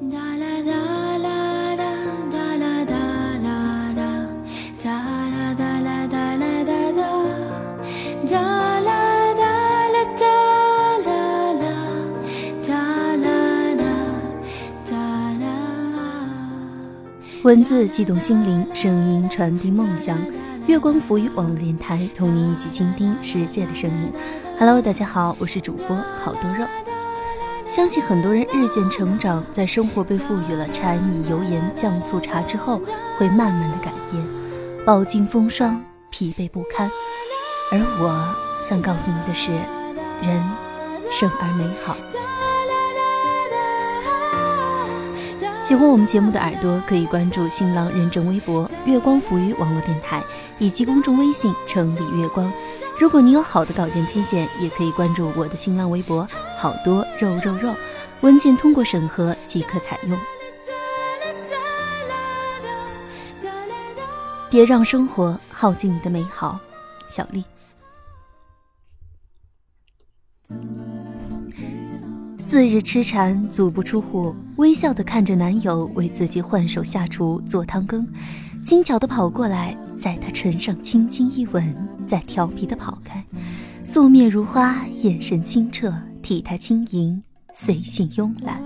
哒啦哒啦哒，哒啦哒啦哒，哒啦哒啦哒啦哒哒，哒啦哒啦哒啦啦，哒啦哒文字悸动心灵，声音传递梦想。月光浮语网络电台，同您一起倾听世界的声音。Hello，大家好，我是主播好多肉。相信很多人日渐成长，在生活被赋予了柴米油盐酱醋茶之后，会慢慢的改变，饱经风霜，疲惫不堪。而我想告诉你的是，人生而美好。喜欢我们节目的耳朵可以关注新浪认证微博“月光浮语网络电台”以及公众微信“城里月光”。如果你有好的稿件推荐，也可以关注我的新浪微博“好多肉肉肉”，文件通过审核即可采用。别让生活耗尽你的美好，小丽。四日痴缠，足不出户，微笑的看着男友为自己换手下厨做汤羹，轻巧的跑过来，在他唇上轻轻一吻，再调皮的跑开，素面如花，眼神清澈，体态轻盈，随性慵懒。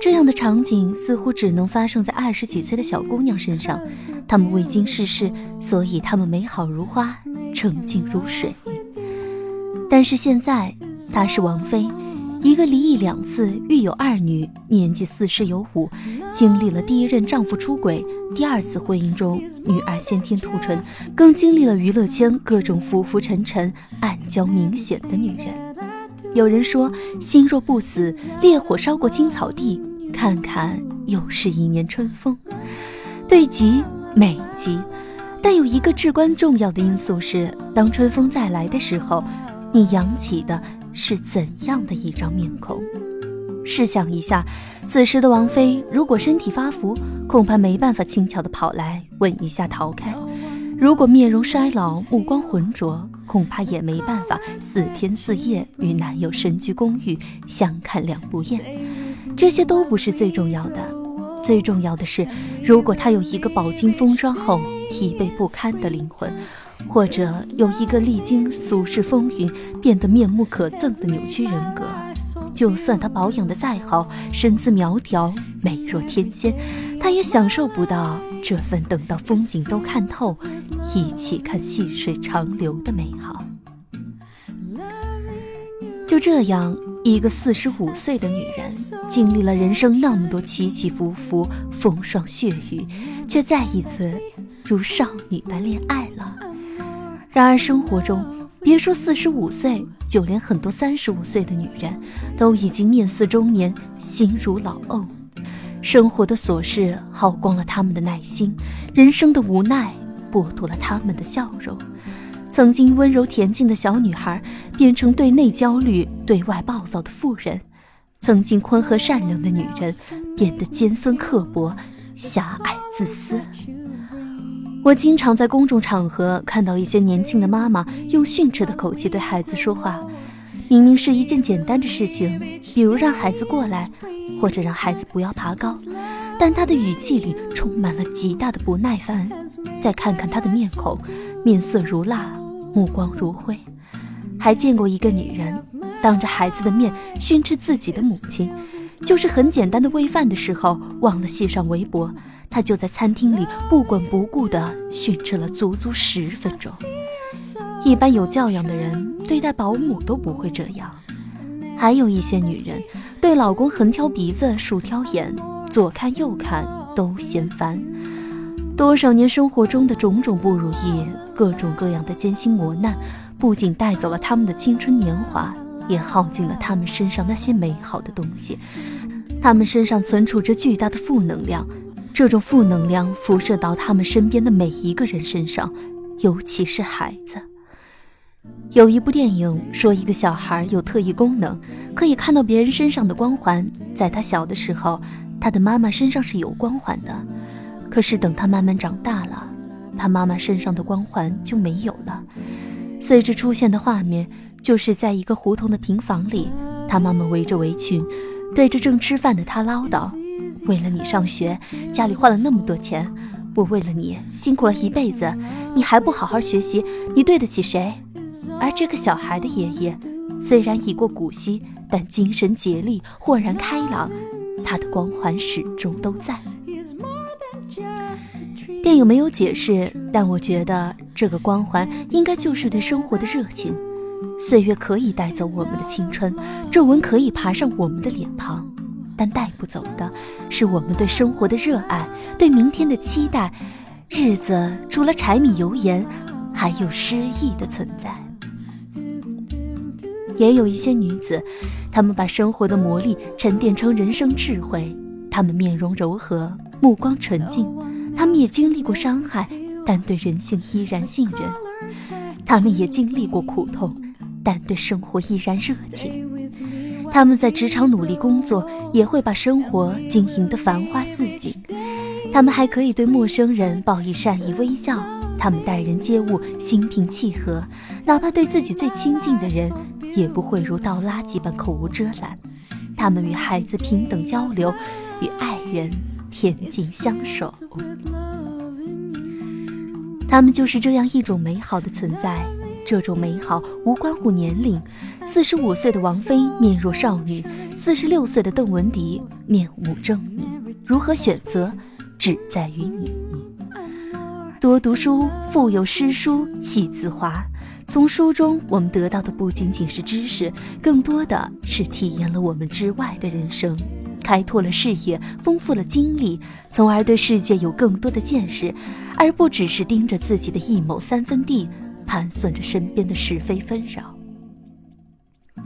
这样的场景似乎只能发生在二十几岁的小姑娘身上，她们未经世事，所以她们美好如花，澄净如水。但是现在，她是王妃。一个离异两次，育有二女，年纪四十有五，经历了第一任丈夫出轨，第二次婚姻中女儿先天兔唇，更经历了娱乐圈各种浮浮沉沉、暗礁明显的女人。有人说，心若不死，烈火烧过青草地，看看又是一年春风。对极美极，但有一个至关重要的因素是，当春风再来的时候，你扬起的。是怎样的一张面孔？试想一下，此时的王菲如果身体发福，恐怕没办法轻巧的跑来吻一下逃开；如果面容衰老、目光浑浊，恐怕也没办法四天四夜与男友深居公寓，相看两不厌。这些都不是最重要的，最重要的是，如果她有一个饱经风霜后疲惫不堪的灵魂。或者有一个历经俗世风云变得面目可憎的扭曲人格，就算他保养的再好，身姿苗条，美若天仙，他也享受不到这份等到风景都看透，一起看细水长流的美好。就这样，一个四十五岁的女人，经历了人生那么多起起伏伏、风霜雪雨，却再一次如少女般恋爱了。然而，生活中别说四十五岁，就连很多三十五岁的女人，都已经面似中年，心如老沤。生活的琐事耗光了他们的耐心，人生的无奈剥夺了他们的笑容。曾经温柔恬静的小女孩，变成对内焦虑、对外暴躁的妇人；曾经宽和善良的女人，变得尖酸刻薄、狭隘自私。我经常在公众场合看到一些年轻的妈妈用训斥的口气对孩子说话，明明是一件简单的事情，比如让孩子过来，或者让孩子不要爬高，但她的语气里充满了极大的不耐烦。再看看她的面孔，面色如蜡，目光如灰。还见过一个女人当着孩子的面训斥自己的母亲，就是很简单的喂饭的时候忘了系上围脖。他就在餐厅里不管不顾地训斥了足足十分钟。一般有教养的人对待保姆都不会这样。还有一些女人对老公横挑鼻子竖挑眼，左看右看都嫌烦。多少年生活中的种种不如意，各种各样的艰辛磨难，不仅带走了他们的青春年华，也耗尽了他们身上那些美好的东西。他们身上存储着巨大的负能量。这种负能量辐射到他们身边的每一个人身上，尤其是孩子。有一部电影说，一个小孩有特异功能，可以看到别人身上的光环。在他小的时候，他的妈妈身上是有光环的，可是等他慢慢长大了，他妈妈身上的光环就没有了。随之出现的画面，就是在一个胡同的平房里，他妈妈围着围裙，对着正吃饭的他唠叨。为了你上学，家里花了那么多钱，我为了你辛苦了一辈子，你还不好好学习，你对得起谁？而这个小孩的爷爷，虽然已过古稀，但精神竭力，豁然开朗，他的光环始终都在。电影没有解释，但我觉得这个光环应该就是对生活的热情。岁月可以带走我们的青春，皱纹可以爬上我们的脸庞，但带不走的是我们对生活的热爱，对明天的期待。日子除了柴米油盐，还有诗意的存在。也有一些女子，她们把生活的磨砺沉淀成人生智慧，她们面容柔和，目光纯净。她们也经历过伤害，但对人性依然信任；她们也经历过苦痛，但对生活依然热情。他们在职场努力工作，也会把生活经营得繁花似锦。他们还可以对陌生人报以善意微笑。他们待人接物心平气和，哪怕对自己最亲近的人，也不会如倒垃圾般口无遮拦。他们与孩子平等交流，与爱人。恬静相守，他们就是这样一种美好的存在。这种美好无关乎年龄。四十五岁的王菲面若少女，四十六岁的邓文迪面无狰狞。如何选择，只在于你。多读书，腹有诗书气自华。从书中，我们得到的不仅仅是知识，更多的是体验了我们之外的人生。开拓了视野，丰富了经历，从而对世界有更多的见识，而不只是盯着自己的一亩三分地，盘算着身边的是非纷扰。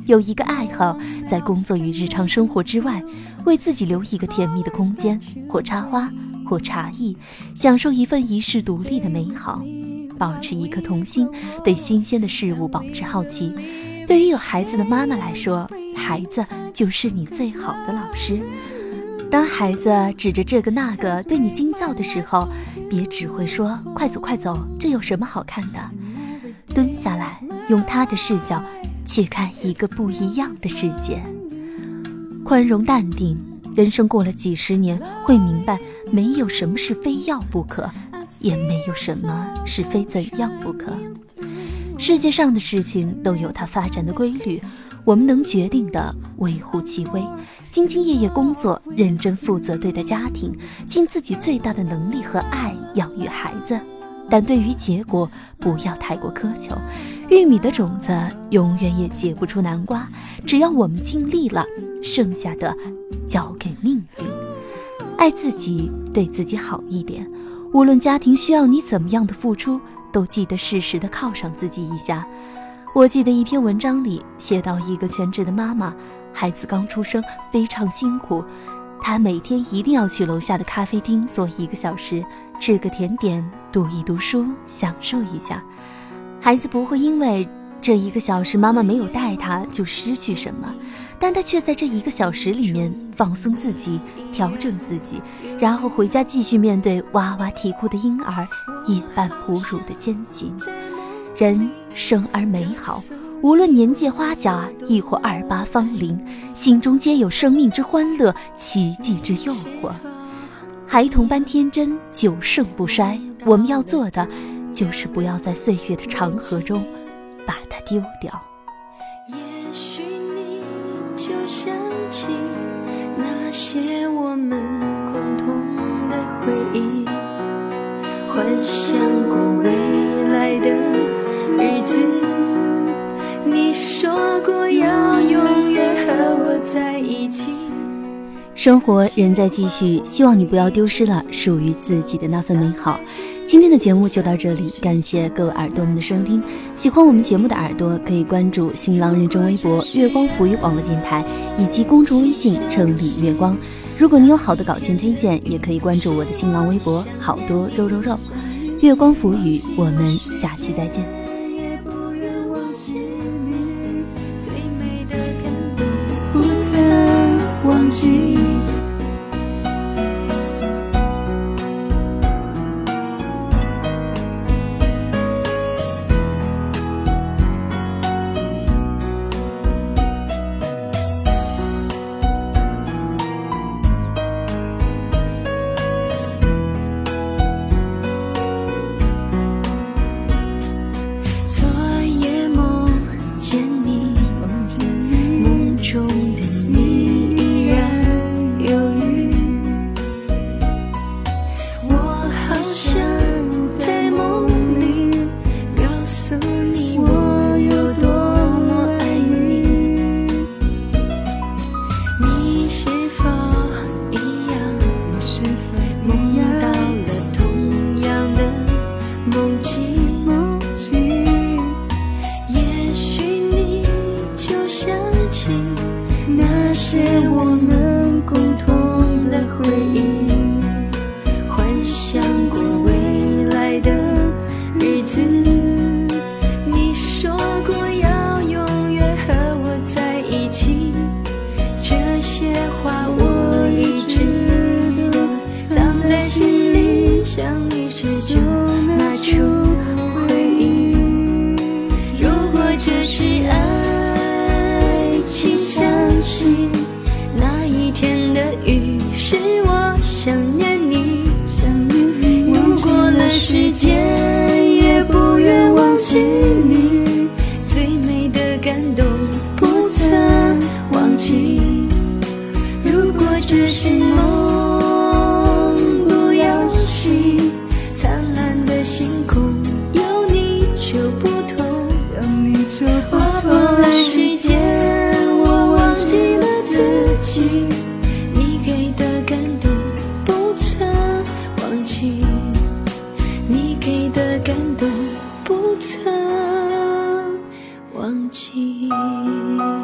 有一个爱好，在工作与日常生活之外，为自己留一个甜蜜的空间，或插花，或茶艺，享受一份遗世独立的美好。保持一颗童心，对新鲜的事物保持好奇。对于有孩子的妈妈来说，孩子就是你最好的老师。当孩子指着这个那个对你惊叫的时候，别只会说“快走快走”，这有什么好看的？蹲下来，用他的视角去看一个不一样的世界。宽容淡定，人生过了几十年，会明白没有什么是非要不可，也没有什么是非怎样不可。世界上的事情都有它发展的规律。我们能决定的，微乎其微。兢兢业业工作，认真负责对待家庭，尽自己最大的能力和爱养育孩子。但对于结果，不要太过苛求。玉米的种子永远也结不出南瓜。只要我们尽力了，剩下的交给命运。爱自己，对自己好一点。无论家庭需要你怎么样的付出，都记得适时的犒赏自己一下。我记得一篇文章里写到，一个全职的妈妈，孩子刚出生，非常辛苦，他每天一定要去楼下的咖啡厅坐一个小时，吃个甜点，读一读书，享受一下。孩子不会因为这一个小时妈妈没有带他就失去什么，但他却在这一个小时里面放松自己，调整自己，然后回家继续面对哇哇啼哭的婴儿，夜半哺乳的艰辛。人生而美好，无论年届花甲，亦或二八芳龄，心中皆有生命之欢乐，奇迹之诱惑。孩童般天真，久盛不衰。我们要做的，就是不要在岁月的长河中把它丢掉。也许你就想起那些我们共同的回忆，幻想过生活仍在继续，希望你不要丢失了属于自己的那份美好。今天的节目就到这里，感谢各位耳朵们的收听。喜欢我们节目的耳朵可以关注新浪认证微博“月光浮语网络电台”以及公众微信“城里月光”。如果你有好的稿件推荐，也可以关注我的新浪微博“好多肉肉肉”。月光浮语，我们下期再见。忘记。情。